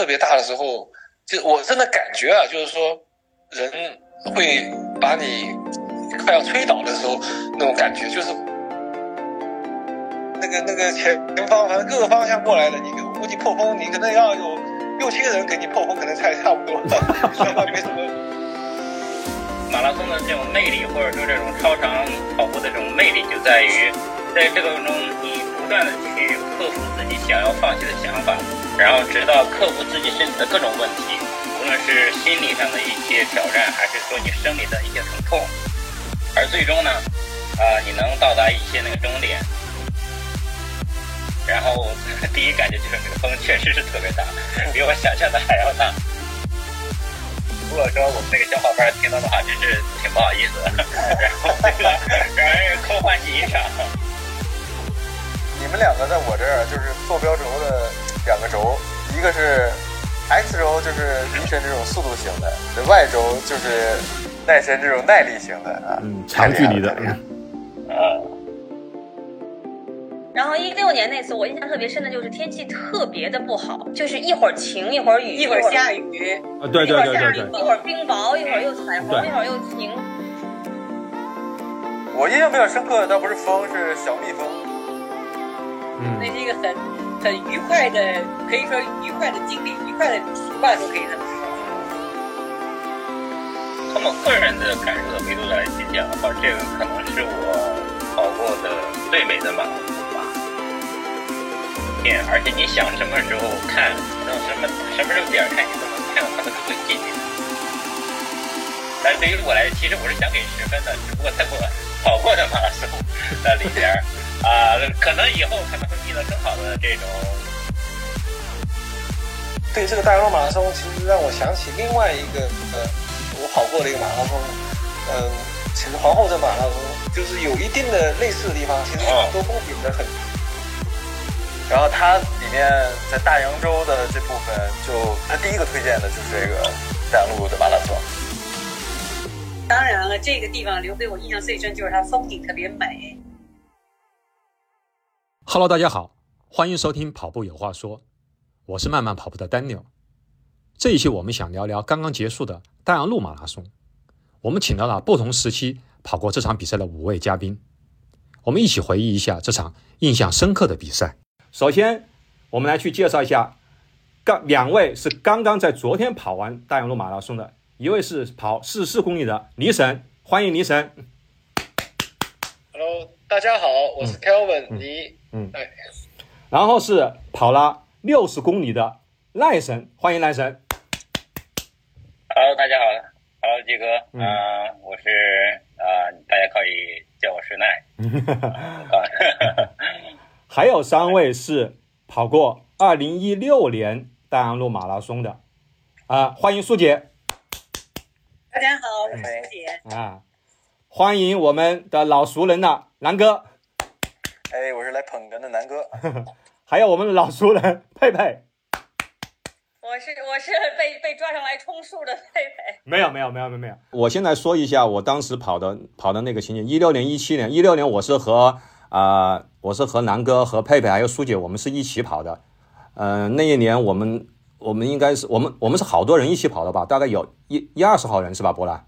特别大的时候，就我真的感觉啊，就是说人会把你快要吹倒的时候那种感觉，就是那个那个前前方反正各个方向过来的，你估计破风，你可能要有六七个人给你破风，可能才差不多，没什么。马拉松的这种魅力，或者说这种超长跑步的这种魅力，就在于在这个中你不断的去克服自己想要放弃的想法，然后直到克服自己身体的各种问题，无论是心理上的一些挑战，还是说你生理的一些疼痛，而最终呢，啊，你能到达一些那个终点，然后第一感觉就是那个风确实是特别大，比我想象的还要大。如果说我们那个小伙伴听到的话，真是挺不好意思的。然后这个让人空欢喜一场。你们两个在我这儿就是坐标轴的两个轴，一个是 X 轴，就是离神这种速度型的；Y 轴就是耐神这种耐力型的啊，嗯，长距离的。呃。然后一六年那次，我印象特别深的就是天气特别的不好，就是一会儿晴，一会儿雨，一会儿下雨，啊，对对对对对，一会儿冰雹，一会儿又彩虹，一会儿又晴。我印象比较深刻的倒不是风，是小蜜蜂。嗯，那是一个很很愉快的，可以说愉快的经历，愉快的体验都可以这么说。从我个人的感受的维度来去讲的话，这个可能是我跑过的最美的马拉松吧。天。而且你想什么时候看，到什么什么时候点看，你都能看到他的最近。但对于我来，其实我是想给十分的，只不过在我跑过的马拉松那里边，啊，可能以后可能更好的这种。对这个大洋路马拉松，其实让我想起另外一个呃，我跑过的一个马拉松，嗯，其实皇后镇马拉松就是有一定的类似的地方，其实很多公平的很。然后它里面在大洋洲的这部分，就它第一个推荐的就是这个大洋路的马拉松。当然了，这个地方留给我印象最深就是它风景特别美。Hello，大家好，欢迎收听跑步有话说，我是慢慢跑步的 Daniel。这一期我们想聊聊刚刚结束的大洋路马拉松。我们请到了不同时期跑过这场比赛的五位嘉宾，我们一起回忆一下这场印象深刻的比赛。首先，我们来去介绍一下，刚两位是刚刚在昨天跑完大洋路马拉松的，一位是跑四十四公里的李沈，欢迎李沈。Hello，大家好，我是 Kelvin 李。嗯，哎，然后是跑了六十公里的赖神，欢迎赖神。Hello，大家好，Hello，杰哥，嗯，我是啊，大家可以叫我是赖。还有三位是跑过二零一六年大洋路马拉松的，啊，欢迎苏姐。大家好，我是苏姐。啊，欢迎我们的老熟人了，南哥。哎，我是来捧哏的南哥。还有我们的老熟人佩佩。我是我是被被抓上来充数的佩佩。没有没有没有没有没有。我先来说一下我当时跑的跑的那个情景，一六年一七年，一六年我是和。啊，我是和南哥、和佩佩还有苏姐，我们是一起跑的。嗯，那一年我们我们应该是我们我们是好多人一起跑的吧？大概有一一二十号人是吧？波兰？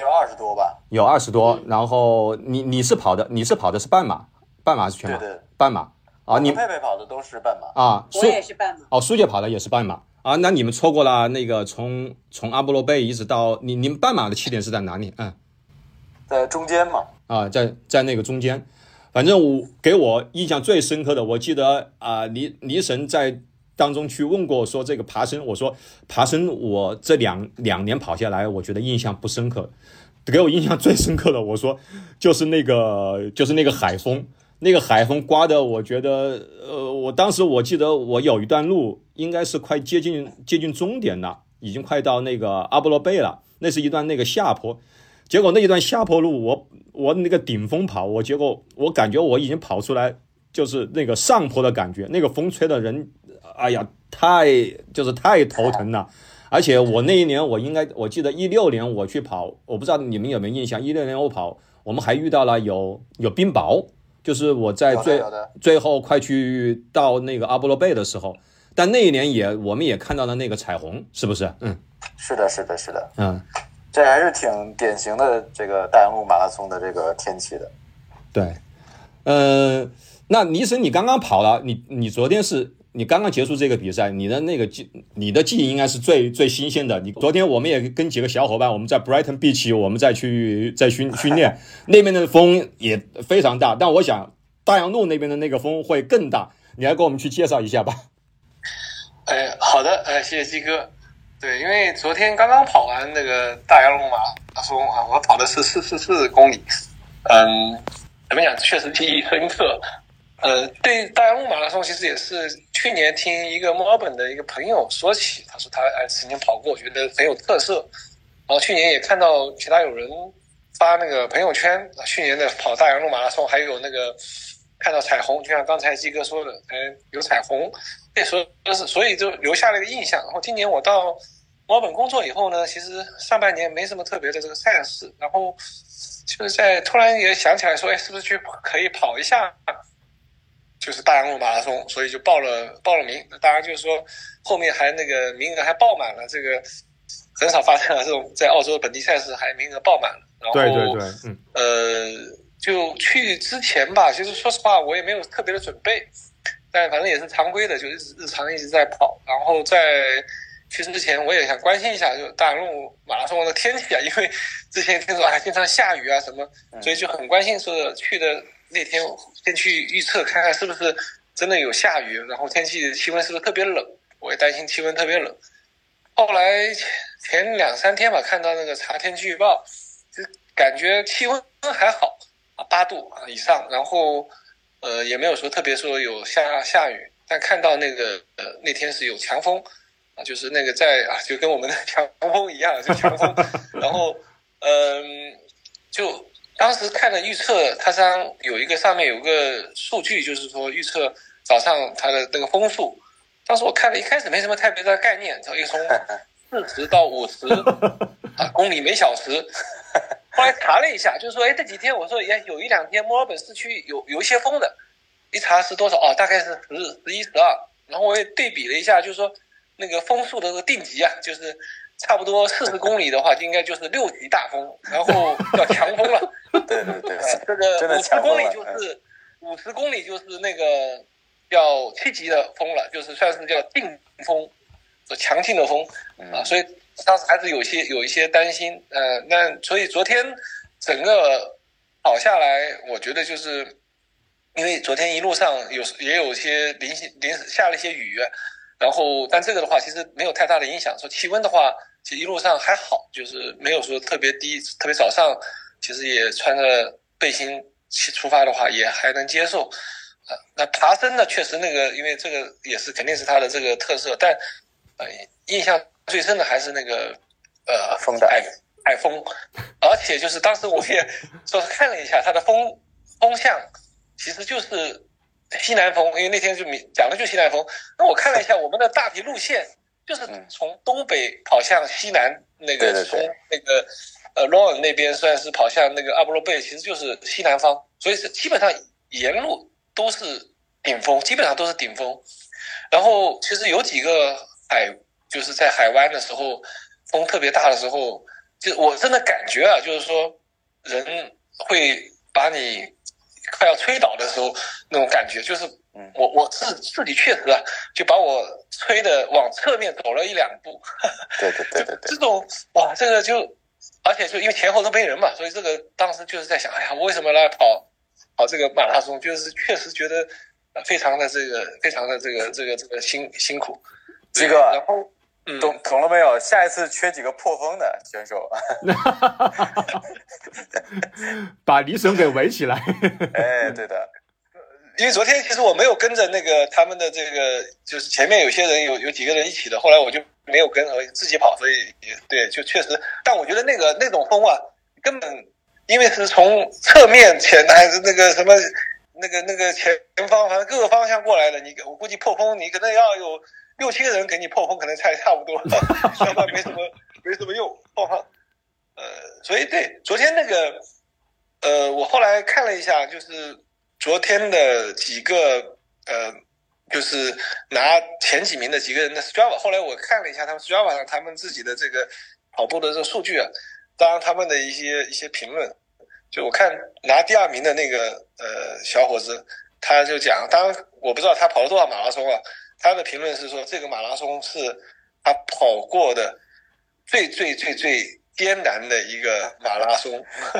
有二十多吧？有二十多。然后你你是跑的你是跑的是半马，半马是全马？对对，半马。啊，你佩佩跑的都是半马啊？我也是半马。哦，苏姐跑的也是半马啊？那你们错过了那个从从阿波罗贝一直到你你们半马的起点是在哪里？嗯，在中间嘛？啊，在在那个中间。反正我给我印象最深刻的，我记得啊，李李神在当中去问过说这个爬升，我说爬升我这两两年跑下来，我觉得印象不深刻，给我印象最深刻的，我说就是那个就是那个海风，那个海风刮的，我觉得呃，我当时我记得我有一段路应该是快接近接近终点了，已经快到那个阿波罗贝了，那是一段那个下坡。结果那一段下坡路，我我那个顶峰跑，我结果我感觉我已经跑出来，就是那个上坡的感觉，那个风吹的人，哎呀，太就是太头疼了。而且我那一年，我应该我记得一六年我去跑，我不知道你们有没有印象，一六年我跑，我们还遇到了有有冰雹，就是我在最最后快去到那个阿波罗贝的时候，但那一年也我们也看到了那个彩虹，是不是？嗯，是的，是的，是的，嗯，这还是挺典型的这个大洋路马拉松的这个天气的。对，呃，那尼神，你刚刚跑了，你你昨天是你刚刚结束这个比赛，你的那个记，你的记忆应该是最最新鲜的。你昨天我们也跟几个小伙伴，我们在 Brighton Beach，我们再去再训训练，那边的风也非常大，但我想大洋路那边的那个风会更大，你来给我们去介绍一下吧。哎，好的，呃，谢谢鸡哥。对，因为昨天刚刚跑完那个大洋路马拉松啊，我跑的是四四四公里，嗯。怎么讲？确实记忆深刻。呃，对大洋路马拉松，其实也是去年听一个墨尔本的一个朋友说起，他说他哎曾经跑过，觉得很有特色。然后去年也看到其他有人发那个朋友圈，去年的跑大洋路马拉松，还有那个看到彩虹，就像刚才鸡哥说的，哎，有彩虹，那时候就是所以就留下了一个印象。然后今年我到墨尔本工作以后呢，其实上半年没什么特别的这个赛事，然后。就是在突然也想起来说，哎，是不是去可以跑一下，就是大洋路马拉松，所以就报了报了名。当然就是说后面还那个名额还爆满了，这个很少发生了这种在澳洲本地赛事还名额爆满了。然后对对对，嗯，呃，就去之前吧，其实说实话我也没有特别的准备，但反正也是常规的，就日日常一直在跑，然后在。去之前我也想关心一下，就大洋路马拉松的天气啊，因为之前听说还经常下雨啊什么，所以就很关心。说去的那天先去预测看看是不是真的有下雨，然后天气气温是不是特别冷？我也担心气温特别冷。后来前两三天吧，看到那个查天气预报，就感觉气温还好啊，八度啊以上，然后呃也没有说特别说有下下雨，但看到那个呃那天是有强风。啊，就是那个在啊，就跟我们的强风一样，就强风。然后，嗯，就当时看了预测，它上有一个上面有个数据，就是说预测早上它的那个风速。当时我看了一开始没什么太别的概念，然从 四十到五十 啊公里每小时。后来查了一下，就是说，哎，这几天我说也有一两天墨尔本市区有有一些风的，一查是多少啊？大概是十、十一、十二。然后我也对比了一下，就是说。那个风速的这个定级啊，就是差不多四十公里的话，应该就是六级大风，然后叫强风了。对对对，这个五十公里就是五十公里就是那个叫七级的风了，就是算是叫劲风，强劲的风啊。所以当时还是有些有一些担心。呃，那所以昨天整个跑下来，我觉得就是因为昨天一路上有也有些零星临下了一些雨。然后，但这个的话其实没有太大的影响。说气温的话，其实一路上还好，就是没有说特别低，特别早上其实也穿着背心去出发的话也还能接受。啊，那爬升呢，确实那个，因为这个也是肯定是它的这个特色。但呃，印象最深的还是那个呃风的爱爱风，而且就是当时我也说看了一下它的风风向，其实就是。西南风，因为那天就讲的就西南风。那我看了一下我们的大体路线，就是从东北跑向西南，那个从那个呃罗恩那边算是跑向那个阿波罗贝，其实就是西南方，所以是基本上沿路都是顶峰，基本上都是顶峰。然后其实有几个海，就是在海湾的时候，风特别大的时候，就我真的感觉啊，就是说人会把你。快要吹倒的时候，那种感觉就是，我我自自己确实啊，就把我吹的往侧面走了一两步。对对对 对对。这种哇，这个就，而且就因为前后都没人嘛，所以这个当时就是在想，哎呀，我为什么来跑跑这个马拉松？就是确实觉得非常的这个，非常的这个这个这个辛辛苦。这个，然后。懂懂了没有？下一次缺几个破风的选手，把李隼给围起来。哎，对的，因为昨天其实我没有跟着那个他们的这个，就是前面有些人有有几个人一起的，后来我就没有跟，我自己跑，所以对，就确实。但我觉得那个那种风啊，根本因为是从侧面前还是那个什么那个那个前方，反正各个方向过来的，你我估计破风你可能要有。六七个人给你破风，可能差差不多，相当没什么没什么用。破风，呃，所以对昨天那个，呃，我后来看了一下，就是昨天的几个呃就是拿前几名的几个人的 Strava。后来我看了一下他们 Strava 上他们自己的这个跑步的这个数据啊，当然他们的一些一些评论，就我看拿第二名的那个呃小伙子，他就讲，当然我不知道他跑了多少马拉松啊，他的评论是说这个马拉松是他跑过的最最最最艰难的一个马拉松。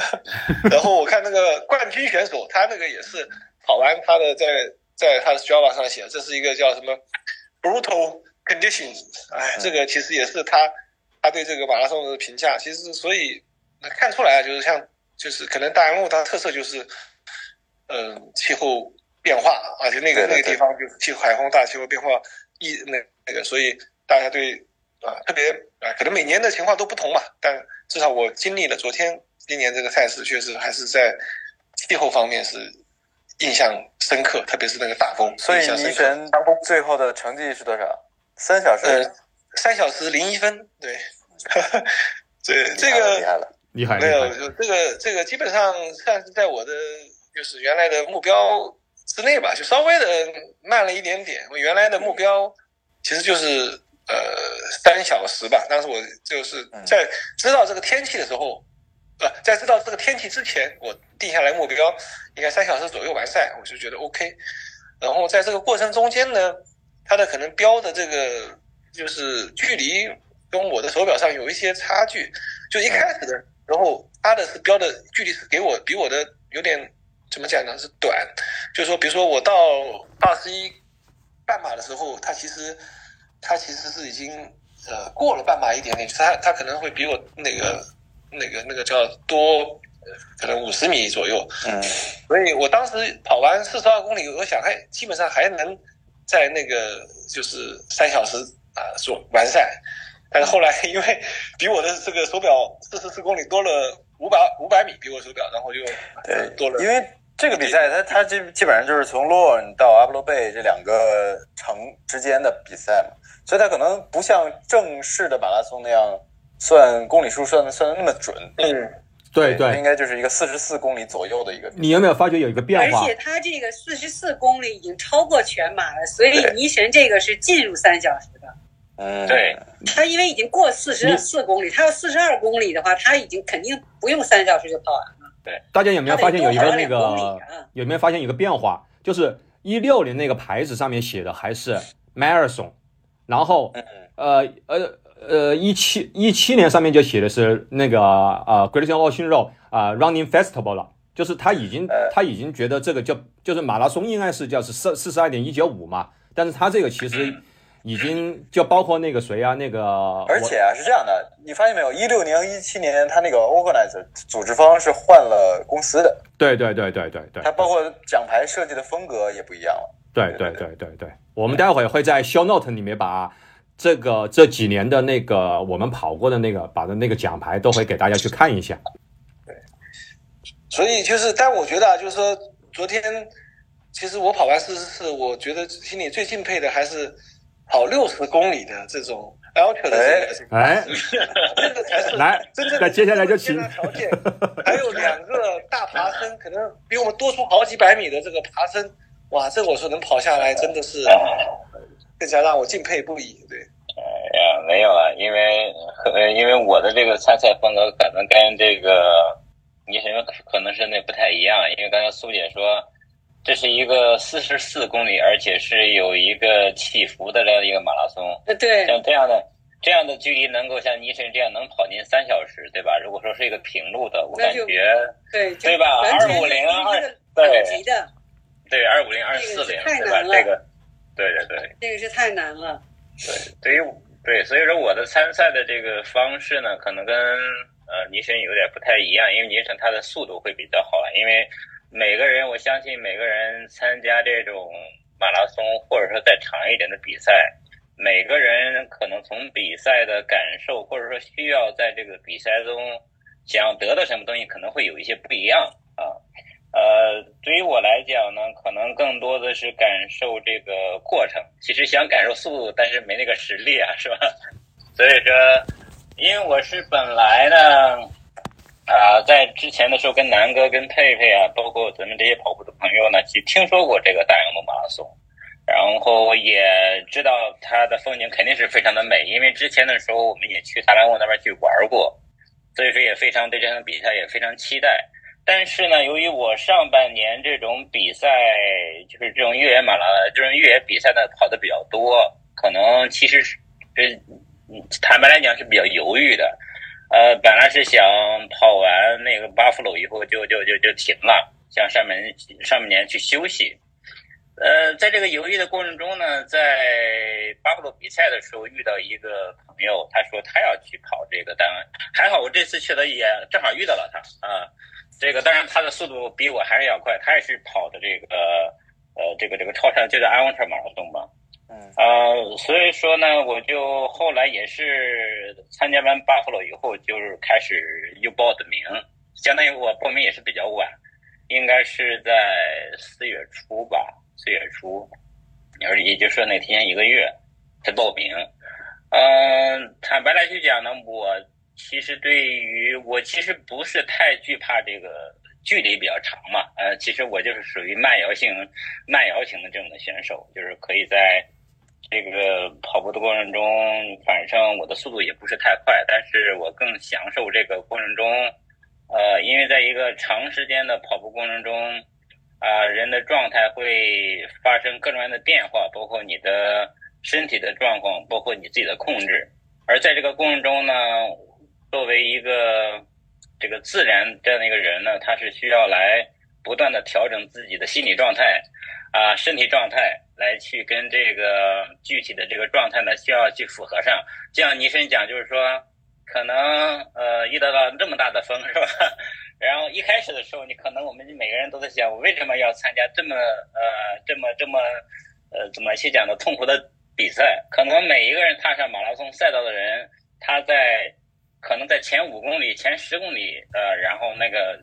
然后我看那个冠军选手，他那个也是跑完他的在。在他的 Strava 上写，这是一个叫什么 brutal conditions，哎，这个其实也是他他对这个马拉松的评价。其实所以看出来，就是像就是可能大洋路它特色就是，嗯，气候变化，而且那个那个地方就是气候海风大，气候变化一那那个，所以大家对啊特别啊，可能每年的情况都不同嘛，但至少我经历了昨天今年这个赛事，确实还是在气候方面是。印象深刻，特别是那个大风。所以倪神最后的成绩是多少？三小时？呃，三小时零一分。对，对，这个厉害了，厉害。没有，就这个这个基本上算是在我的就是原来的目标之内吧，就稍微的慢了一点点。我原来的目标其实就是呃三小时吧，但是我就是在知道这个天气的时候。呃，在知道这个天气之前，我定下来目标应该三小时左右完赛，我就觉得 OK。然后在这个过程中间呢，它的可能标的这个就是距离跟我的手表上有一些差距。就一开始的，然后它的是标的距离是给我比我的有点怎么讲呢？是短。就是说，比如说我到二十一半马的时候，它其实它其实是已经呃过了半马一点点，它它可能会比我那个。那个那个叫多，可能五十米左右。嗯，所以我当时跑完四十二公里，我想还基本上还能在那个就是三小时啊做完赛。但是后来因为比我的这个手表四十四公里多了五百五百米，比我手表，然后就对多了。因为这个比赛它它基基本上就是从洛恩到阿布罗贝这两个城之间的比赛嘛，所以它可能不像正式的马拉松那样。算公里数算的算的那么准，嗯，对对，应该就是一个四十四公里左右的一个。你有没有发觉有一个变化？而且它这个四十四公里已经超过全马了，所以尼神这个是进入三小时的。嗯，对。他因为已经过四十四公里，他要四十二公里的话，他已经肯定不用三小时就跑完了。对，大家有没有发现有一个那个？有没有发现一个变化？就是一六年那个牌子上面写的还是 marathon，然后呃呃。呃，一七一七年上面就写的是那个呃，Great Ocean Road 啊，Running Festival 了，就是他已经他已经觉得这个叫就是马拉松应该是叫是四四十二点一九五嘛，但是他这个其实已经就包括那个谁啊，那个而且啊是这样的，你发现没有？一六年一七年他那个 Organizer 组织方是换了公司的，对对对对对对，他包括奖牌设计的风格也不一样了，对对对对对，我们待会会在 Show Note 里面把。这个这几年的那个我们跑过的那个，把的那个奖牌都会给大家去看一下。对，所以就是，但我觉得啊，就是说，昨天其实我跑完四十四，我觉得心里最敬佩的还是跑六十公里的这种 ultra 的这个，哎，这个才是来，真正那接下来就请条件，还有两个大爬升，可能比我们多出好几百米的这个爬升，哇，这我说能跑下来，真的是。更加让我敬佩不已，对。哎呀，没有啊，因为呃，因为我的这个参赛风格可能跟这个你什么可能是那不太一样，因为刚才苏姐说这是一个四十四公里，而且是有一个起伏的这样一个马拉松。对。像这样的这样的距离，能够像尼神这样能跑进三小时，对吧？如果说是一个平路的，我感觉对对吧？二五零二对对二五零二四零对吧？这个。对对对，这个是太难了。对，对于对，所以说我的参赛的这个方式呢，可能跟呃尼神有点不太一样，因为尼神他的速度会比较好，因为每个人我相信每个人参加这种马拉松或者说再长一点的比赛，每个人可能从比赛的感受或者说需要在这个比赛中想要得到什么东西，可能会有一些不一样啊。呃，对于我来讲呢，可能更多的是感受这个过程。其实想感受速度，但是没那个实力啊，是吧？所以说，因为我是本来呢，啊，在之前的时候跟南哥、跟佩佩啊，包括咱们这些跑步的朋友呢，其实听说过这个大洋路马拉松。然后也知道它的风景肯定是非常的美，因为之前的时候我们也去达兰沃那边去玩过，所以说也非常对这场比赛也非常期待。但是呢，由于我上半年这种比赛，就是这种越野马拉这种越野比赛呢跑的比较多，可能其实是，坦白来讲是比较犹豫的。呃，本来是想跑完那个巴夫鲁以后就就就就停了，向上面上半年去休息。呃，在这个犹豫的过程中呢，在巴布罗比赛的时候遇到一个朋友，他说他要去跑这个单，还好我这次去了也正好遇到了他啊。这个当然他的速度比我还是要快，他也是跑的这个呃这个这个超长，就在安文特马拉松吧。呃，所以说呢，我就后来也是参加完巴夫罗以后，就是开始又报的名，相当于我报名也是比较晚，应该是在四月初吧。四月初，而也就是说那天一个月才报名。嗯，坦白来去讲呢，我其实对于我其实不是太惧怕这个距离比较长嘛。呃，其实我就是属于慢摇性、慢摇型的这种的选手，就是可以在这个跑步的过程中，反正我的速度也不是太快，但是我更享受这个过程中。呃，因为在一个长时间的跑步过程中。啊，人的状态会发生各种各样的变化，包括你的身体的状况，包括你自己的控制。而在这个过程中呢，作为一个这个自然这样的一个人呢，他是需要来不断的调整自己的心理状态啊，身体状态，来去跟这个具体的这个状态呢，需要去符合上。就像倪生讲，就是说，可能呃遇到了这么大的风，是吧？然后一开始的时候，你可能我们每个人都在想，我为什么要参加这么呃这么这么呃怎么去讲的痛苦的比赛？可能每一个人踏上马拉松赛道的人，他在可能在前五公里、前十公里，呃，然后那个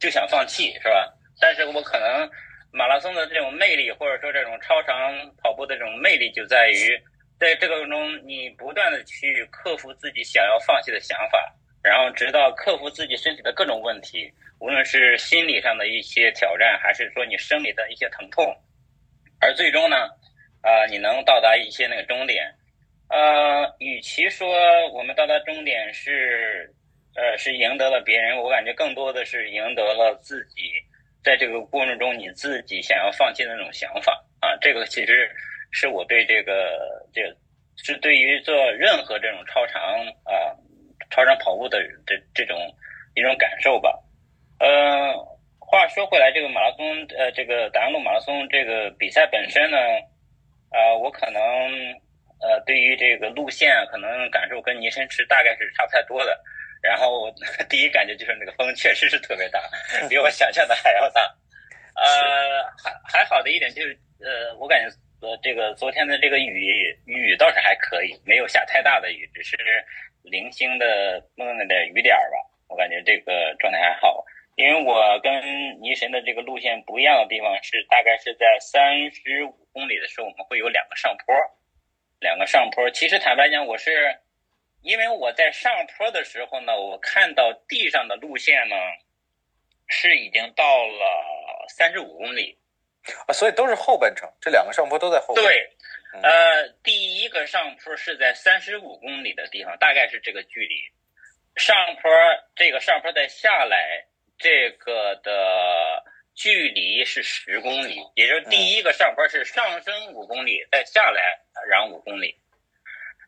就想放弃，是吧？但是我可能马拉松的这种魅力，或者说这种超长跑步的这种魅力，就在于在这个中，你不断的去克服自己想要放弃的想法。然后直到克服自己身体的各种问题，无论是心理上的一些挑战，还是说你生理的一些疼痛，而最终呢，啊，你能到达一些那个终点，呃，与其说我们到达终点是，呃，是赢得了别人，我感觉更多的是赢得了自己，在这个过程中你自己想要放弃的那种想法啊，这个其实是我对这个这是对于做任何这种超长啊。超长跑步的这这种一种感受吧，呃，话说回来，这个马拉松，呃，这个达安路马拉松这个比赛本身呢，啊，我可能呃，对于这个路线可能感受跟尼生是大概是差不太多的。然后我 第一感觉就是那个风确实是特别大，比我想象的还要大。呃，还还好的一点就是，呃，我感觉呃，这个昨天的这个雨雨倒是还可以，没有下太大的雨，只是。零星的弄了点雨点儿吧，我感觉这个状态还好。因为我跟泥神的这个路线不一样的地方是，大概是在三十五公里的时候，我们会有两个上坡，两个上坡。其实坦白讲，我是因为我在上坡的时候呢，我看到地上的路线呢是已经到了三十五公里啊，所以都是后半程，这两个上坡都在后。对。呃，第一个上坡是在三十五公里的地方，大概是这个距离。上坡这个上坡再下来，这个的距离是十公里，也就是第一个上坡是上升五公里，再下来然后五公里。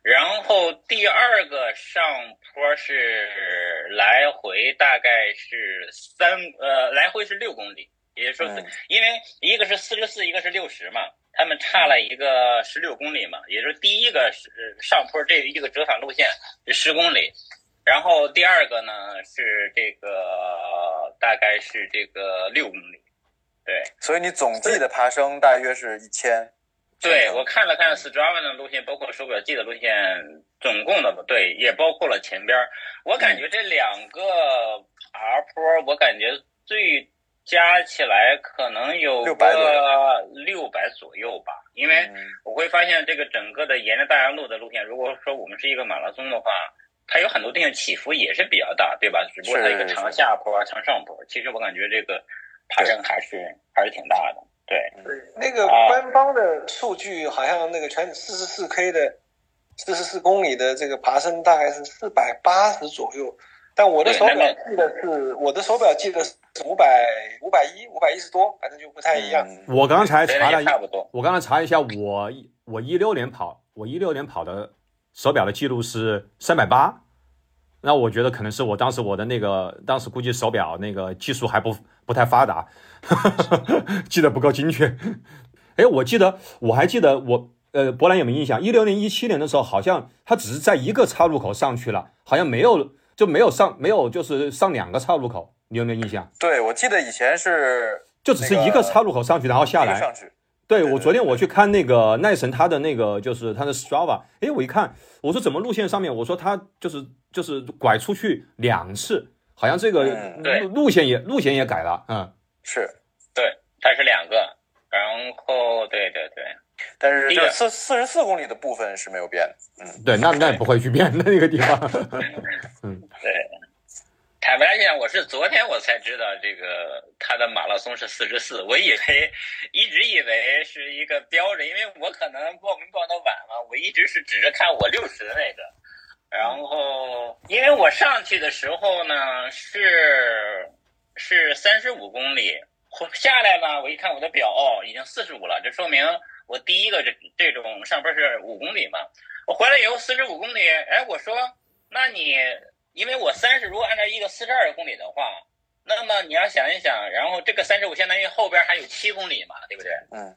然后第二个上坡是来回大概是三呃来回是六公里，也就是说，因为一个是四十四，一个是六十嘛。他们差了一个十六公里嘛，也就是第一个是上坡这一个折返路线是十公里，然后第二个呢是这个大概是这个六公里，对。所以你总计的爬升大约是一千。对，我看了看 Strava 的路线，包括手表记的路线，总共的对，也包括了前边。我感觉这两个爬坡，我感觉最。加起来可能有个六百左右吧，因为我会发现这个整个的沿着大洋路的路线，如果说我们是一个马拉松的话，它有很多地方起伏也是比较大，对吧？只不过它一个长下坡、长上坡，其实我感觉这个爬升还是还是挺大的。对，那个啊官方的数据好像那个全四十四 K 的四十四公里的这个爬升大概是四百八十左右，但我的手表记得是我的手表记得是五百五百一五百一十多，反正就不太一样。嗯我刚才查了一也差不多。我刚才查一下，我我一六年跑，我一六年跑的手表的记录是三百八，那我觉得可能是我当时我的那个当时估计手表那个技术还不不太发达，记得不够精确。哎，我记得我还记得我呃，博兰有没有印象？一六年、一七年的时候，好像他只是在一个岔路口上去了，好像没有就没有上没有就是上两个岔路口，你有没有印象？对，我记得以前是就只是一个岔路口上去，然后下来。上去，对对我昨天我去看那个奈神他的那个就是他的 Strava，哎，我一看，我说怎么路线上面，我说他就是就是拐出去两次，好像这个路线也路线也改了，嗯，是，对，它是两个，然后对对对，但是这四四十四公里的部分是没有变的。嗯，对，那那也不会去变的那个地方，嗯。对，坦白来讲，我是昨天我才知道这个他的马拉松是四十四，我以为一直以为是一个标准，因为我可能报名报的晚了，我一直是只是看我六十的那个，然后因为我上去的时候呢是是三十五公里，下来呢我一看我的表哦已经四十五了，这说明我第一个这这种上坡是五公里嘛，我回来以后四十五公里，哎我说那你。因为我三十，如果按照一个四十二公里的话，那么你要想一想，然后这个三十五相当于后边还有七公里嘛，对不对？嗯。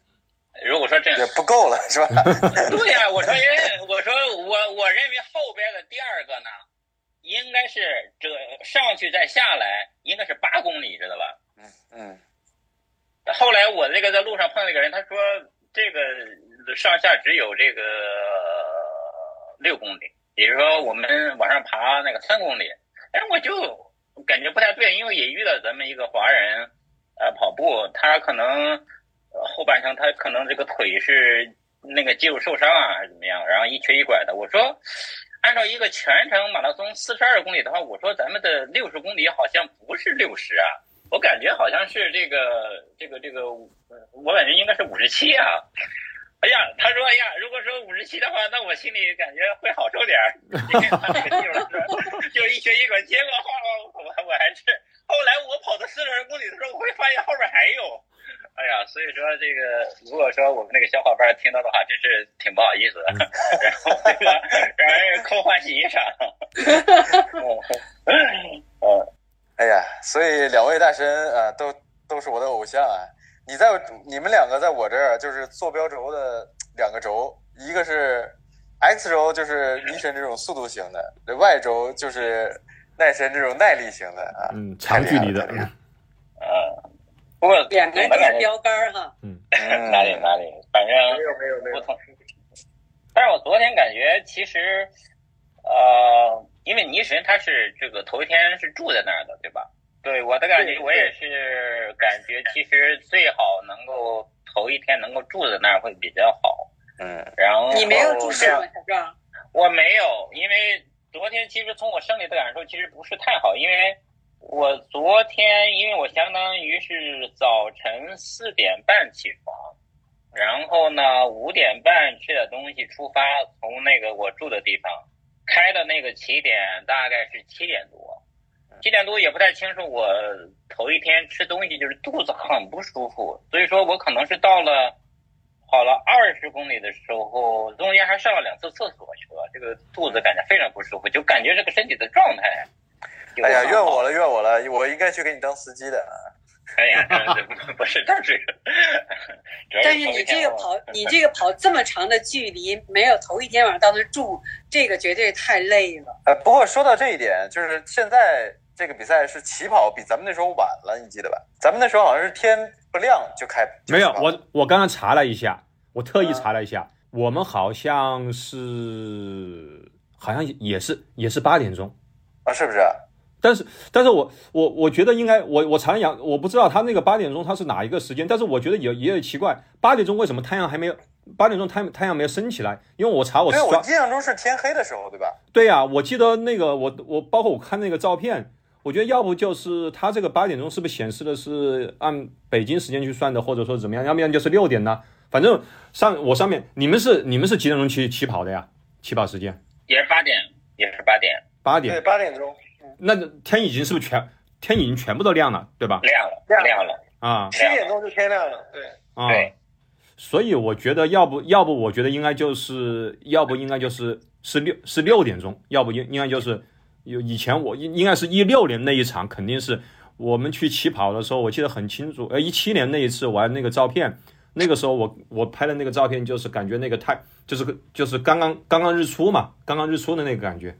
如果说这样也，不够了，是吧？对呀、我说因为我说我我认为后边的第二个呢，应该是这上去再下来应该是八公里，知道吧？嗯嗯，后来我这个在路上碰到一个人，他说这个上下只有这个六公里，也就是说我们往上爬那个三公里，哎，我就感觉不太对，因为也遇到咱们一个华人，呃，跑步他可能呃后半程他可能这个腿是那个肌肉受伤啊，还是怎么样，然后一瘸一拐的。我说，按照一个全程马拉松四十二公里的话，我说咱们的六十公里好像不是六十啊，我感觉好像是这个这个这个，我感觉应该是五十七啊。哎呀，他说，哎呀，如果说五十七的话，那我心里感觉会好受点儿，就一瘸一拐。结果后我我还是后来我跑到四十二公里的时候，我会发现后边还有。哎呀，所以说这个，如果说我们那个小伙伴听到的话，真是挺不好意思的。然后这个让人空欢喜一场。嗯，呃，哎呀，所以两位大神啊，都都是我的偶像啊。你在你们两个在我这儿就是坐标轴的两个轴，一个是 X 轴，就是尼神这种速度型的；这 Y 轴就是奈神这种耐力型的啊。嗯，长距离的太厉害了，呃，不过两个人都是标杆儿哈。嗯 哪里哪里，反正没有没有没有。但是我昨天感觉其实，呃，因为倪神他是这个头一天是住在那儿的，对吧？对我的感觉，我也是感觉其实最好能够头一天能够住在那儿会比较好。嗯然后你没有住这样宿吗，小壮？我没有，因为昨天其实从我生理的感受其实不是太好，因为我昨天因为我相当于是早晨四点半起床，然后呢五点半吃点东西出发，从那个我住的地方开的那个起点大概是七点多，七点多也不太清楚，我头一天吃东西就是肚子很不舒服，所以说我可能是到了。跑了二十公里的时候，中间还上了两次厕所去了，这个肚子感觉非常不舒服，就感觉这个身体的状态。哎呀，怨我了，怨我了，我应该去给你当司机的。哎呀，不不是，但是，主要但是你这个跑，你这个跑这么长的距离，没有头一天晚上到那住，这个绝对太累了。呃，不过说到这一点，就是现在这个比赛是起跑比咱们那时候晚了，你记得吧？咱们那时候好像是天不亮就开，就没有，我我刚刚查了一下，我特意查了一下，我们好像是好像也是也是八点钟，啊，是不是？但是但是我我我觉得应该我我查了一下，我不知道他那个八点钟他是哪一个时间，但是我觉得也也有奇怪，八点钟为什么太阳还没有八点钟太太阳没有升起来？因为我查我刷因为我印象中是天黑的时候，对吧？对呀、我记得那个我我包括我看那个照片，我觉得要不就是它这个八点钟是不是显示的是按北京时间去算的，或者说怎么样？要不然就是六点呢？反正上我上面你们是你们是几点钟起起跑的呀？起跑时间也是八点，也是八点，八点对。八点钟，那天已经是不是全天已经全部都亮了，对吧？亮了，亮亮了。啊七点钟就天亮了。对，啊对，所以我觉得要不要不我觉得应该就是要不应该就是是六是六点钟，要不应应该就是有以前我应应该是一六年那一场肯定是我们去起跑的时候，我记得很清楚。呃，一七年那一次玩那个照片，那个时候我我拍的那个照片就是感觉那个太就是个就是刚刚刚刚日出嘛，刚刚日出的那个感觉。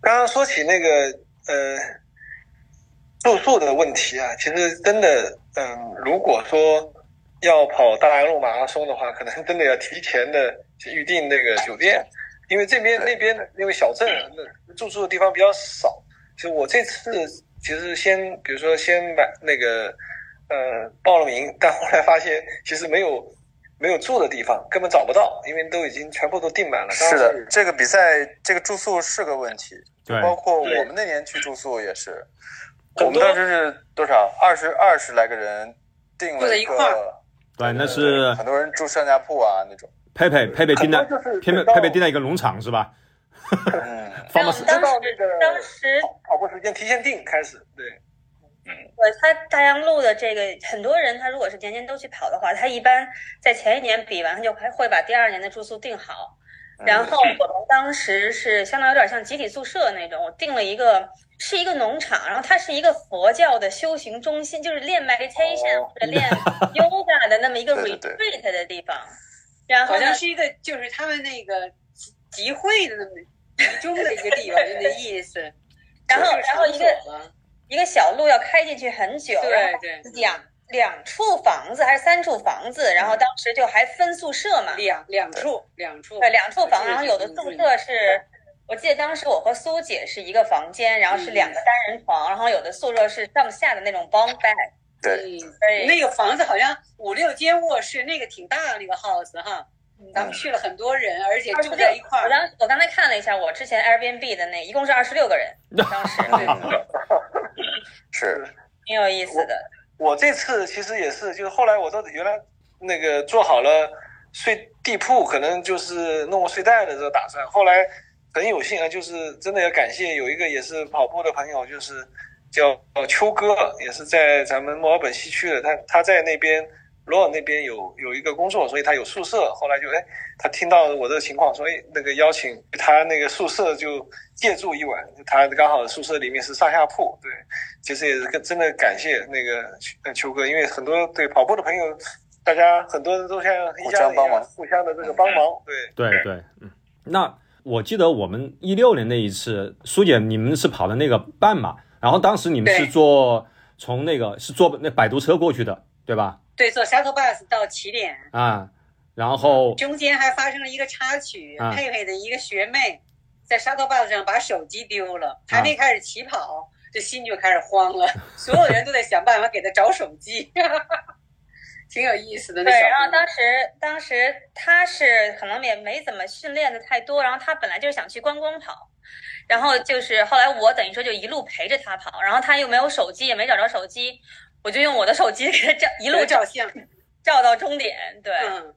刚刚说起那个呃住宿的问题啊，其实真的，嗯，如果说要跑大洋路马拉松的话，可能真的要提前的预定那个酒店，因为这边那边那个小镇那住宿的地方比较少。其实我这次其实先比如说先买那个呃报了名，但后来发现其实没有没有住的地方，根本找不到，因为都已经全部都订满了。是的，这个比赛这个住宿是个问题，对包括我们那年去住宿也是，我们当时是多少二十二十来个人订了一个，对，那是很多人住上下铺啊那种，佩佩佩佩订的佩佩佩佩订了一个农场是吧？嗯，放了我们当时知道那个当时跑步时间提前定开始，对。我他大洋路的这个很多人，他如果是年年都去跑的话，他一般在前一年比完，他就还会把第二年的住宿定好。然后我们当时是相当有点像集体宿舍那种，我订了一个是一个农场，然后它是一个佛教的修行中心，就是练 meditation 哦或者练 yoga 的那么一个对对 retreat 的地方。然后好像是一个就是他们那个集集会的那么集中的一个地方，就那意思。然后然后一个一个小路要开进去很久，对然后对两两处房子还是三处房子，然后当时就还分宿舍嘛，两两处两处对，两处房，然后有的宿舍是，我记得当时我和苏姐是一个房间，然后是两个单人床，然后有的宿舍是上下的那种 bunk bed，对，那个房子好像五六间卧室，那个挺大的那个 house 哈。咱们去了很多人，而且住在一块儿。我刚我刚才看了一下，我之前 Airbnb 的那一共是二十六个人，当时 是 挺有意思的。我这次其实也是，就是后来我都原来那个做好了睡地铺，可能就是弄个睡袋的这个打算。后来很有幸啊，就是真的要感谢有一个也是跑步的朋友，就是叫秋哥，也是在咱们墨尔本西区的，他他在那边罗尔那边有有一个工作，所以他有宿舍。后来就哎，他听到我这个情况，所以那个邀请他那个宿舍就借住一晚，他刚好宿舍里面是上下铺，对。其实也是跟真的感谢那个呃秋哥，因为很多对跑步的朋友，大家很多人都像一家人一样，互相的这个帮忙，对对对，嗯，那我记得我们一六年那一次，苏姐你们是跑的那个半马，然后当时你们是坐从那个是坐那摆渡车过去的，对吧？对，坐 shuttle bus 到起点，啊，然后中间还发生了一个插曲，啊。佩佩的一个学妹在 shuttle bus 上把手机丢了，还啊没开始起跑，这心就开始慌了，所有人都在想办法给她找手机，挺有意思的。那对，然后当时当时他是可能也没怎么训练的太多，然后他本来就是想去观光跑，然后就是后来我等于说就一路陪着他跑，然后他又没有手机，也没找着手机，我就用我的手机给他照一路照照相，照到终点，对，嗯，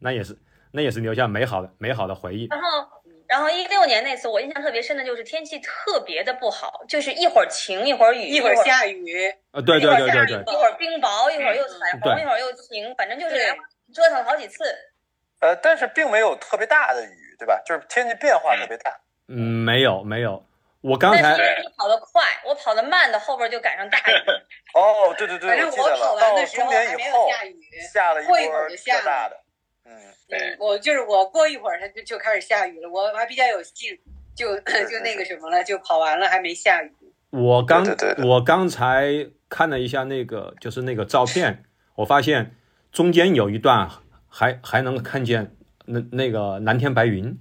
那也是那也是留下美好的美好的回忆。然后。然后一六年那次，我印象特别深的就是天气特别的不好，就是一会儿晴，一会儿雨，一会儿下雨，啊，对对对对对，一会儿冰雹，一会儿又彩虹，一会儿又晴，反正就是折腾了好几次。呃，但是并没有特别大的雨，对吧？就是天气变化特别大。嗯，没有没有，我刚才但是因为你跑得快，我跑得慢的后边就赶上大雨。哦，对对对，反正记得了。我跑完的时候还没有下雨，下了一过一会波儿就下大的，嗯，嗯，我就是我过一会儿它就就开始下雨了，我还比较有幸，就 就那个什么了，就跑完了还没下雨。我刚我刚才看了一下那个就是那个照片，我发现中间有一段还还能看见那那个蓝天白云，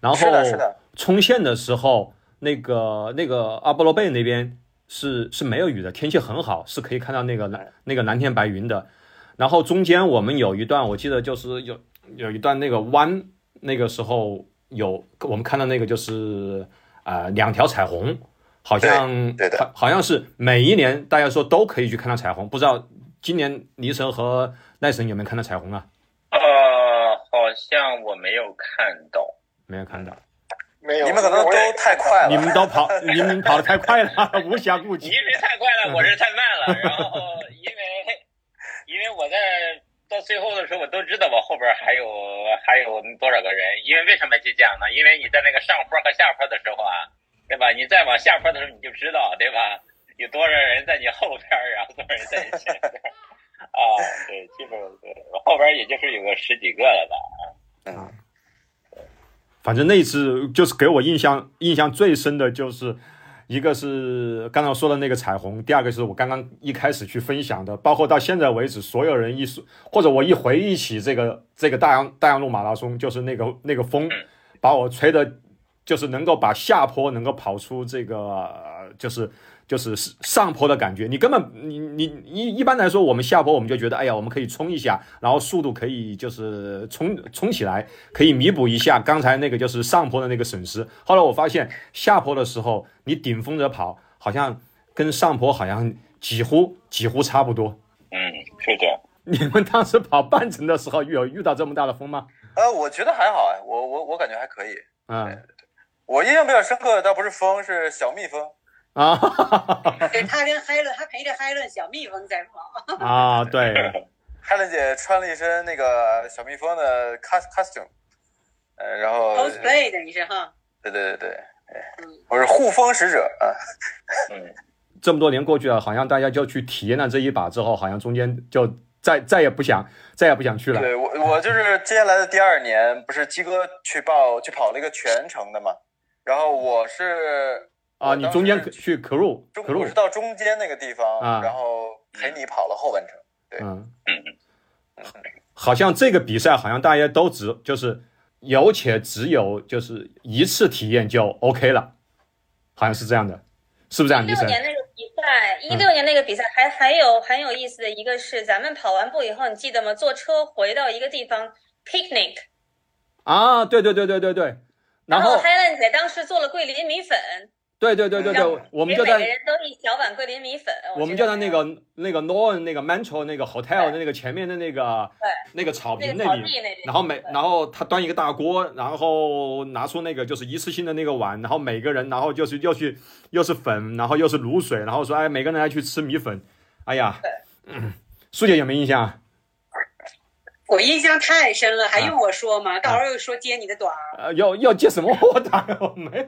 然后是的，是的，冲线的时候，那个那个阿波罗贝那边是是没有雨的，天气很好，是可以看到那个蓝那个蓝天白云的。然后中间我们有一段，我记得就是有有一段那个弯，那个时候有我们看到那个就是呃两条彩虹，好像对的好好像是每一年大家说都可以去看到彩虹，不知道今年尼神和奈神有没有看到彩虹啊？呃，好像我没有看到。没有看到，没有，你们可能都太快了，你们都跑，你们跑的太快了，无暇顾及。你是太快了，我是太慢了。然后因为因为我在到最后的时候，我都知道我后边还有还有多少个人。因为为什么去讲呢？因为你在那个上坡和下坡的时候啊，对吧？你再往下坡的时候，你就知道，对吧？有多少人在你后边，然后多少人在你前边。啊，对，基本对，后边也就是有个十几个了吧。嗯，反正那一次就是给我印象印象最深的就是，一个是刚刚说的那个彩虹，第二个是我刚刚一开始去分享的，包括到现在为止，所有人一说或者我一回忆起这个这个大洋大洋路马拉松，就是那个那个风把我吹的，就是能够把下坡能够跑出这个就是。就是上坡的感觉，你根本你你一一般来说，我们下坡我们就觉得，哎呀，我们可以冲一下，然后速度可以就是冲冲起来，可以弥补一下刚才那个就是上坡的那个损失。后来我发现下坡的时候，你顶风着跑，好像跟上坡好像几乎几乎差不多。嗯，是这样。你们当时跑半程的时候，有遇到这么大的风吗？呃，我觉得还好哎，我我我感觉还可以。嗯，我印象比较深刻的倒不是风，是小蜜蜂。啊，对他跟海伦，他陪着海伦小蜜蜂在跑。啊，对，海伦姐穿了一身那个小蜜蜂的 cos costume，呃，然后 cosplay 的你是哈？对对对对，我是护蜂使者啊。嗯，这么多年过去了，好像大家就去体验了这一把之后，好像中间就再再也不想再也不想去了。对我我就是接下来的第二年，不是鸡哥去报去跑了一个全程的嘛，然后我是。啊，你中间去 crew，中我是到中间那个地方，啊、然后陪你跑了后半程。对，嗯，好像这个比赛好像大家都只就是有且只有就是一次体验就 OK 了，好像是这样的，是不是这样？一六年那个比赛，一六年那个比赛还还有很有意思的一个是，咱们跑完步以后，你记得吗？坐车回到一个地方 picnic。啊，对对对对对对。然后 Helen 姐当时做了桂林米粉。对对对对对，我们就在每个人都一小碗桂林米粉。我们就在那个那个 Norn 那个 Mantle 那个 hotel 的那个前面的那个那个草坪那里，然后每然后他端一个大锅，然后拿出那个就是一次性的那个碗，然后每个人然后就是又去又是粉，然后又是卤水，然后说哎每个人来去吃米粉，哎呀，嗯，苏姐有没有印象？我印象太深了，还用我说吗？到时候又说揭你的短。呃，要要揭什么我短？我没有。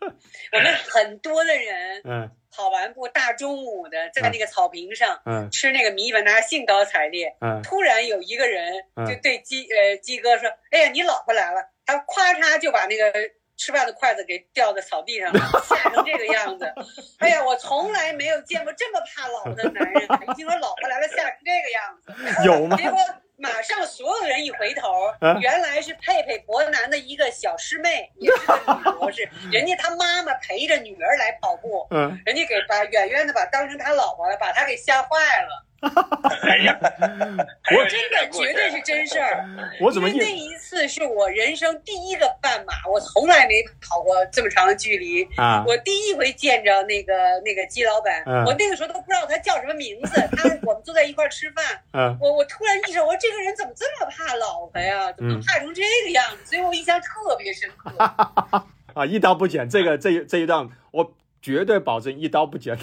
我们很多的人，嗯，跑完步大中午的在那个草坪上，嗯，吃那个米粉，大家兴高采烈，嗯，突然有一个人 就对鸡呃鸡哥说：“哎呀，你老婆来了！”他咵嚓就把那个吃饭的筷子给掉在草地上了，吓成这个样子。哎呀，我从来没有见过这么怕老婆的男人，一听说老婆来了，吓成这个样子。有吗？结果马上所有人一回头，原来是佩佩伯南的一个小师妹，也是个女博士。人家他妈妈陪着女儿来跑步，嗯，人家给把远远的把当成他老婆了，把他给吓坏了。哎呀，我真的绝对是真事儿。我怎么那一次是我人生第一个半马，我从来没跑过这么长的距离啊！我第一回见着那个那个鸡老板，嗯、我那个时候都不知道他叫什么名字。他 我们坐在一块儿吃饭，嗯，我我突然意识到，我说这个人怎么这么怕老婆呀？怎么能怕成这个样子？所以我印象特别深刻。啊，一刀不剪，这个这这一段我绝对保证一刀不剪。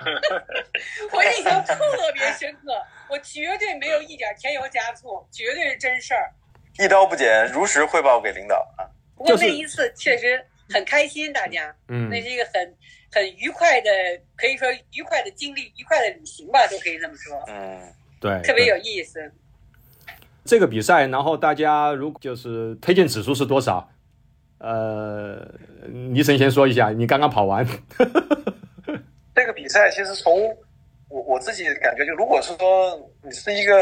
我印象特别深刻，我绝对没有一点添油加醋，绝对是真事儿。一刀不剪，如实汇报给领导啊。不过那一次确实很开心，大家，嗯，那是一个很很愉快的，可以说愉快的经历，愉快的旅行吧，都可以这么说。嗯，对，特别有意思。这个比赛，然后大家如就是推荐指数是多少？呃，倪晨先说一下，你刚刚跑完。这个比赛其实从我我自己感觉，就如果是说你是一个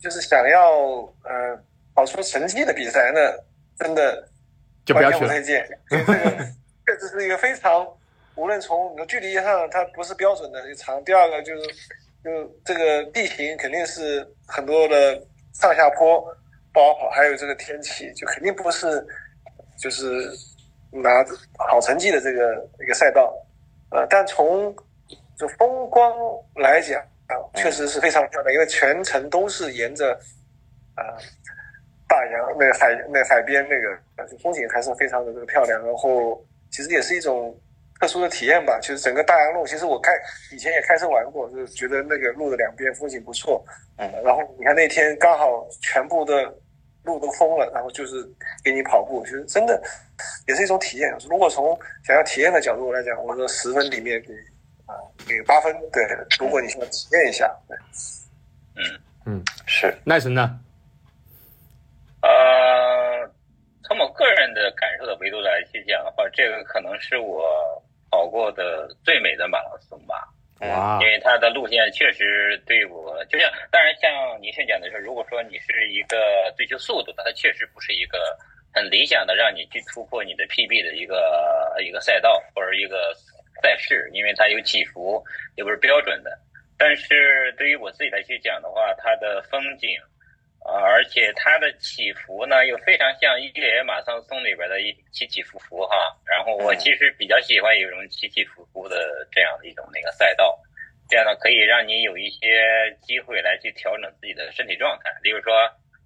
就是想要呃跑出成绩的比赛，那真的就不要去不推荐。这个确实是一个非常，无论从你的距离上，它不是标准的长。第二个就是，就这个地形肯定是很多的上下坡不好跑，还有这个天气，就肯定不是就是拿好成绩的这个一个赛道，呃，但从就风光来讲啊，确实是非常漂亮，因为全程都是沿着啊大洋那个海那海边那个风景还是非常的这个漂亮，然后其实也是一种特殊的体验吧。其实整个大洋路，其实我开以前也开车玩过，就是觉得那个路的两边风景不错。嗯，然后你看那天刚好全部的。路都封了，然后就是给你跑步，其实真的也是一种体验。如果从想要体验的角度来讲，我说十分里面给啊给八分。对，如果你想体验一下，对，嗯嗯是奈神呢？呃，从我个人的感受的维度来去讲的话，这个可能是我跑过的最美的马拉松吧。哇！因为它的路线确实对我，就像当然像倪迅讲的说，如果说你是一个追求速度的，它确实不是一个很理想的让你去突破你的 PB 的一个一个赛道或者一个赛事，因为它有起伏，也不是标准的。但是对于我自己来去讲的话，它的风景啊，而且它的起伏呢，又非常像越野马拉松里边的一起起伏伏哈。然后我其实比较喜欢有一种起起伏伏的这样的一种那个赛道，这样呢可以让你有一些机会来去调整自己的身体状态。例如说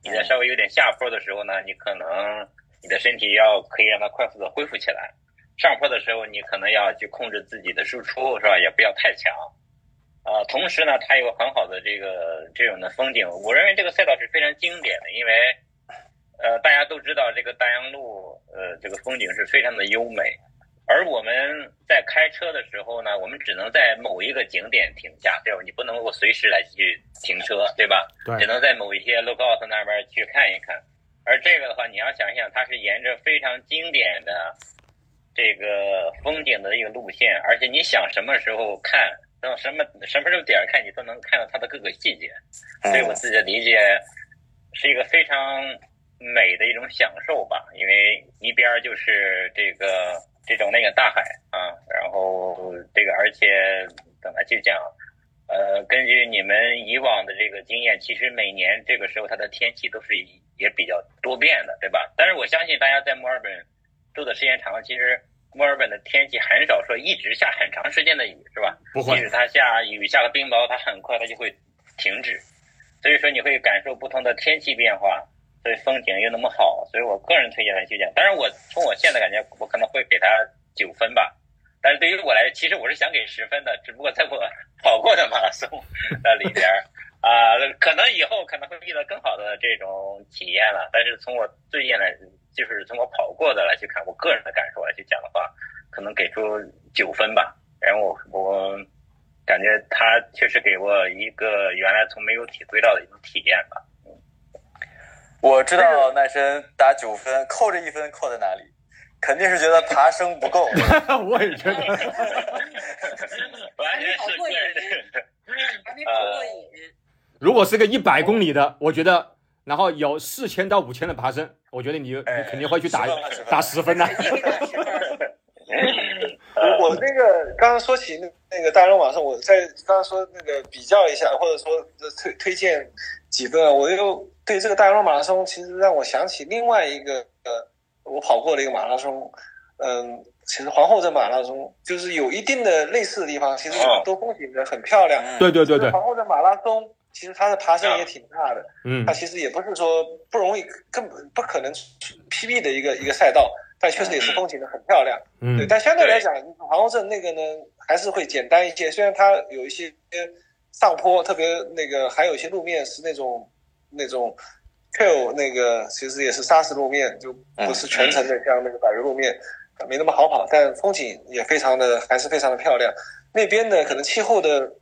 你在稍微有点下坡的时候呢，你可能你的身体要可以让它快速的恢复起来；上坡的时候，你可能要去控制自己的输出，是吧？也不要太强。啊，同时呢，它有很好的这个这种的风景。我认为这个赛道是非常经典的，因为呃大家都知道这个大洋路呃这个风景是非常的优美。而我们在开车的时候呢，我们只能在某一个景点停下，对吧？你不能够随时来去停车，对吧？对。只能在某一些 lookout 那边去看一看。而这个的话，你要想想，它是沿着非常经典的这个风景的一个路线，而且你想什么时候看，到什么什么时候点看，你都能看到它的各个细节。所以我自己的理解是一个非常美的一种享受吧，因为一边就是这个。这种那个大海啊，然后这个而且怎么去讲？呃，根据你们以往的这个经验，其实每年这个时候它的天气都是也比较多变的，对吧？但是我相信大家在墨尔本住的时间长，其实墨尔本的天气很少说一直下很长时间的雨，是吧？不会。即使它下雨下了冰雹，它很快它就会停止。所以说你会感受不同的天气变化。所以风景又那么好，所以我个人推荐来去讲。当然，我从我现在感觉，我可能会给它九分吧。但是对于我来，其实我是想给十分的，只不过在我跑过的马拉松那里边啊，可能以后可能会遇到更好的这种体验了。但是从我最近来，就是从我跑过的来去看，我个人的感受来去讲的话，可能给出九分吧。然后我我感觉他确实给我一个原来从没有体会到的一种体验吧。我知道奈生打九分，扣这一分扣在哪里？肯定是觉得爬升不够。我也觉得。完全是过瘾，还没跑过瘾。如果是个一百公里的，我觉得，然后有四千到五千的爬升，我觉得你你肯定会去打打十分的。我那个刚刚说起那那个大众网上，我在刚刚说那个比较一下，或者说推推荐几分啊，我又。对这个大洋路马拉松，其实让我想起另外一个呃，我跑过的一个马拉松，嗯，其实皇后镇马拉松就是有一定的类似的地方，其实都风景的很漂亮。对对对对。皇后镇马拉松其实它的爬升也挺大的，嗯，它其实也不是说不容易，根本不可能 PB 的一个一个赛道，但确实也是风景的很漂亮。嗯，对，但相对来讲，皇后镇那个呢还是会简单一些，虽然它有一些上坡，特别那个还有一些路面是那种。那种 trail 那个其实也是砂石路面，就不是全程的像那个柏油路面，没那么好跑，但风景也非常的还是非常的漂亮。那边呢，可能气候的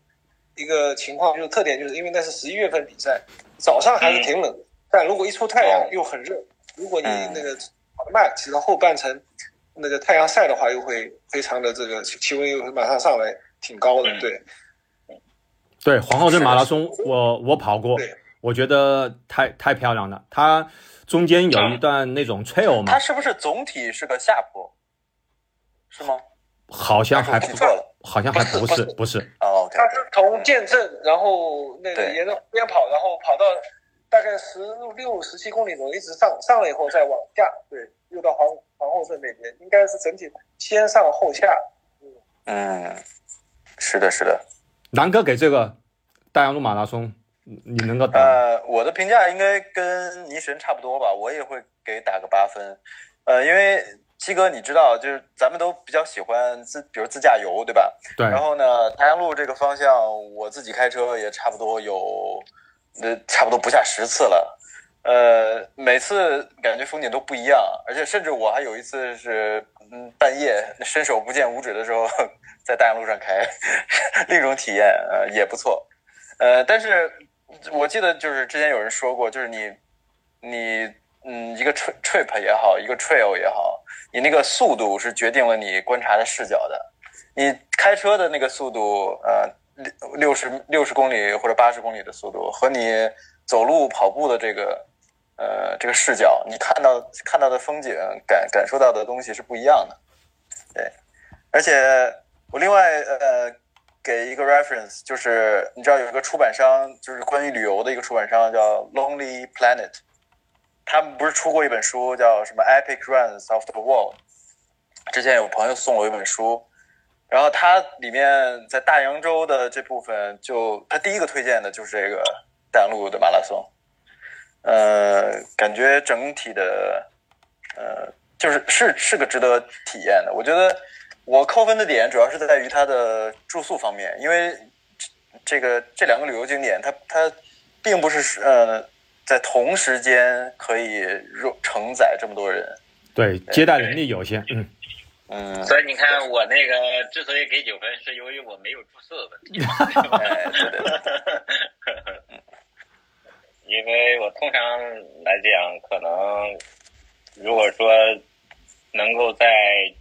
一个情况就是特点，就是因为那是十一月份比赛，早上还是挺冷，但如果一出太阳又很热。如果你那个跑得慢，其实后半程那个太阳晒的话，又会非常的这个气温又会马上上来，挺高的。对，对，皇后镇马拉松我我跑过。我觉得太太漂亮了，它中间有一段那种 trail 嘛。它是不是总体是个下坡？是吗？好像还不错了，好像还不是不是。哦，他是从建镇，然后那个沿着湖边跑，然后跑到大概十六、十七公里左右，一直上上了以后再往下。对，又到皇皇后镇那边，应该是整体先上后下。嗯，是的，是的。南哥给这个大洋路马拉松，你能够打？呃，我的评价应该跟倪神差不多吧，我也会给打个八分。呃，因为七哥你知道，就是咱们都比较喜欢自，比如自驾游，对吧？对。然后呢，太阳路这个方向，我自己开车也差不多有，呃，差不多不下十次了。呃，每次感觉风景都不一样，而且甚至我还有一次是，嗯，半夜伸手不见五指的时候，在大洋路上开，另一种体验，呃，也不错。呃，但是我记得就是之前有人说过，就是你，你，嗯，一个 trip 也好，一个 trail 也好，你那个速度是决定了你观察的视角的。你开车的那个速度，呃，六六十六十公里或者八十公里的速度，和你走路跑步的这个。呃，这个视角，你看到看到的风景，感感受到的东西是不一样的，对。而且我另外呃给一个 reference，就是你知道有一个出版商，就是关于旅游的一个出版商叫 Lonely Planet，他们不是出过一本书叫什么 Epic Runs of the World？之前有朋友送我一本书，然后它里面在大洋洲的这部分，就他第一个推荐的就是这个大洋路的马拉松。呃，感觉整体的，呃，就是是是个值得体验的。我觉得我扣分的点主要是在于它的住宿方面，因为这个这两个旅游景点，它它并不是呃在同时间可以承载这么多人，对，接待能力有限，嗯嗯。所以你看，我那个之所以给九分，是由于我没有住宿的问题。因为我通常来讲，可能如果说能够在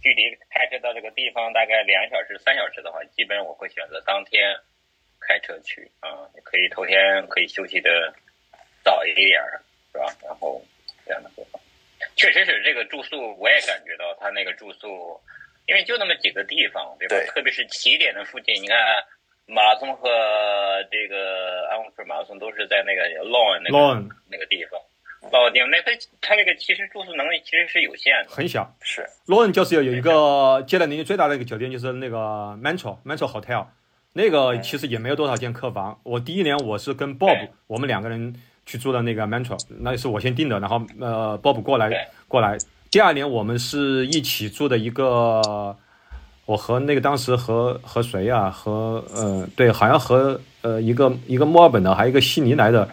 距离开车到这个地方大概两小时、三小时的话，基本我会选择当天开车去啊，可以头天可以休息的早一点儿，是吧？然后这样的做法，确实是这个住宿，我也感觉到他那个住宿，因为就那么几个地方，对吧？特别是起点的附近，你看。马拉松和这个安徽马拉松都是在那个 Lawn 那个那个地方，老丁。那他他这个其实住宿能力其实是有限的，很小。是 Lawn 就是有有一个接待能力最大的一个酒店，就是那个 Metro Metro Hotel，那个其实也没有多少间客房。我第一年我是跟 Bob 我们两个人去住的那个 Metro，那是我先订的，然后呃 Bob 过来过来。第二年我们是一起住的一个。我和那个当时和和谁呀？和呃，对，好像和呃一个一个墨尔本的，还有一个悉尼来的，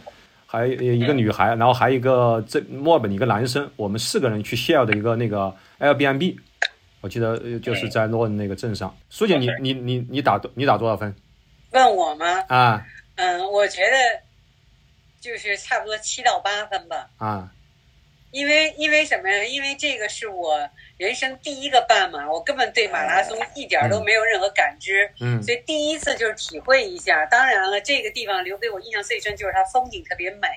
还有一个女孩，然后还有一个这墨尔本的一个男生，我们四个人去 share 的一个那个 Airbnb，我记得就是在洛恩那个镇上。苏姐，你你你你打你打多少分？问我吗？啊，嗯，我觉得就是差不多七到八分吧。啊。因为因为什么呀？因为这个是我人生第一个半马，我根本对马拉松一点都没有任何感知，嗯，所以第一次就是体会一下。当然了，这个地方留给我印象最深就是它风景特别美。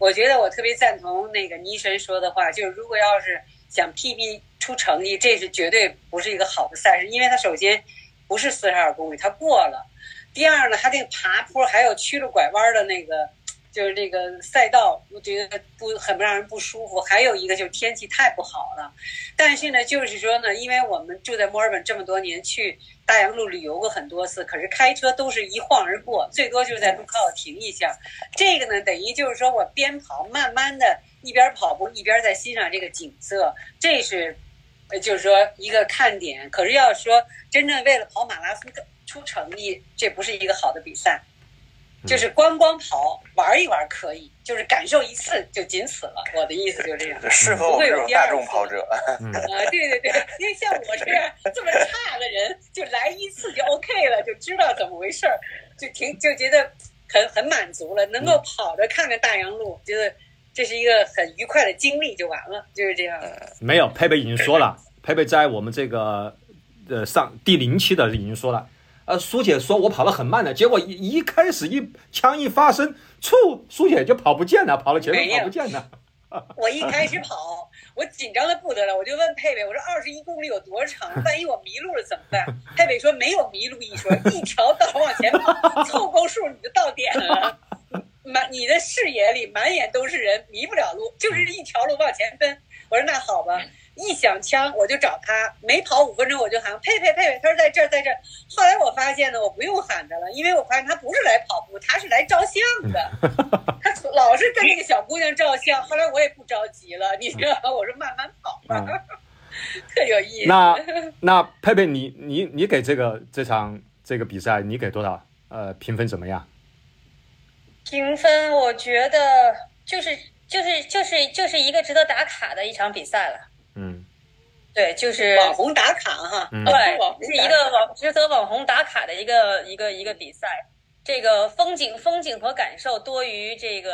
我觉得我特别赞同那个倪神说的话，就是如果要是想 PB 出成绩，这是绝对不是一个好的赛事，因为它首先不是四十二公里，它过了；第二呢，它这个爬坡还有曲了拐弯的那个。就是这个赛道，我觉得不很不让人不舒服。还有一个就是天气太不好了。但是呢，就是说呢，因为我们住在墨尔本这么多年，去大洋路旅游过很多次，可是开车都是一晃而过，最多就是在路靠停一下。这个呢，等于就是说我边跑，慢慢的一边跑步一边在欣赏这个景色，这是，就是说一个看点。可是要说真正为了跑马拉松出成绩，这不是一个好的比赛。就是观光跑玩一玩可以，就是感受一次就仅此了。我的意思就这样，适合我们这种大众跑者。啊，对对对，因为像我这样这么差的人，就来一次就 OK 了，就知道怎么回事儿，就挺就觉得很很满足了。能够跑着看看大洋路，觉得这是一个很愉快的经历，就完了，就是这样。没有，佩佩已经说了，佩佩在我们这个呃上第零期的已经说了。呃，苏姐说我跑得很慢的，结果一一开始一枪一发声，触苏姐就跑不见了，跑了前面跑不见了。我一开始跑，我紧张的不得了，我就问佩佩，我说二十一公里有多长？万一我迷路了怎么办？佩佩说没有迷路一说，一条道往前跑，凑够数你就到点了。满你的视野里满眼都是人，迷不了路，就是一条路往前奔。我说那好吧。一响枪我就找他，没跑五分钟我就喊佩佩佩佩，他说在这儿在这儿。后来我发现呢，我不用喊他了，因为我发现他不是来跑步，他是来照相的。他老是跟那个小姑娘照相。后来我也不着急了，你知道吗？我说慢慢跑吧，特有意思。那那佩佩，你你你给这个这场这个比赛，你给多少？呃，评分怎么样？评分我觉得就是就是就是就是一个值得打卡的一场比赛了。嗯，对，就是网红打卡哈，对，是一个网值得网红打卡的一个一个一个比赛。这个风景风景和感受多于这个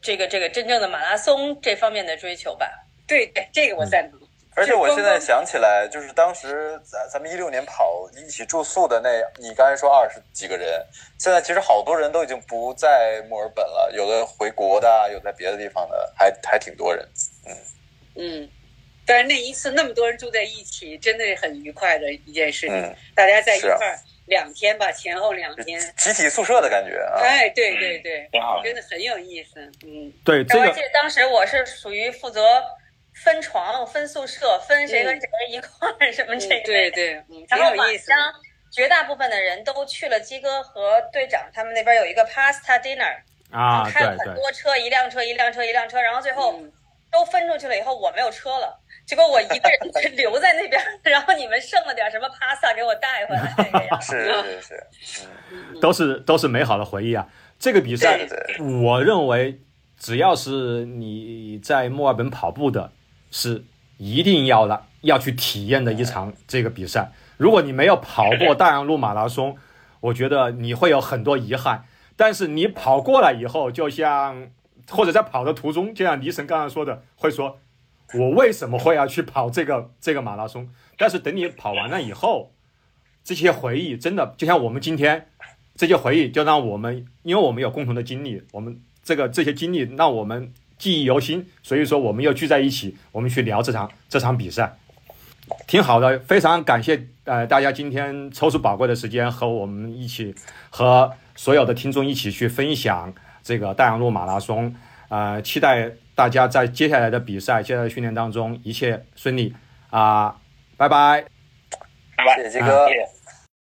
这个这个真正的马拉松这方面的追求吧。对对，这个我赞同。而且我现在想起来，就是当时咱咱们一六年跑一起住宿的那，你刚才说二十几个人，现在其实好多人都已经不在墨尔本了，有的回国的，有在别的地方的，还还挺多人。嗯嗯。但是那一次那么多人住在一起，真的很愉快的一件事情。大家在一块儿两天吧，前后两天，集体宿舍的感觉啊！哎，对对对，真的很有意思。嗯，对，这个。而且当时我是属于负责分床、分宿舍、分谁跟谁一块儿什么这个。对对，嗯，然后晚上绝大部分的人都去了鸡哥和队长他们那边有一个 pasta dinner 啊，开了很多车，一辆车一辆车一辆车，然后最后都分出去了以后，我没有车了。结果我一个人留在那边，然后你们剩了点什么 pasta 给我带回来。是是是，都是都是美好的回忆啊！这个比赛，我认为只要是你在墨尔本跑步的，是一定要的要去体验的一场这个比赛。如果你没有跑过大洋路马拉松，我觉得你会有很多遗憾。但是你跑过来以后，就像或者在跑的途中，就像黎神刚刚说的，会说。我为什么会要去跑这个这个马拉松？但是等你跑完了以后，这些回忆真的就像我们今天这些回忆，就让我们因为我们有共同的经历，我们这个这些经历让我们记忆犹新。所以说，我们又聚在一起，我们去聊这场这场比赛，挺好的。非常感谢呃大家今天抽出宝贵的时间和我们一起和所有的听众一起去分享这个大洋路马拉松。呃，期待。大家在接下来的比赛、接下来的训练当中一切顺利啊！拜拜，拜拜，谢谢鸡哥。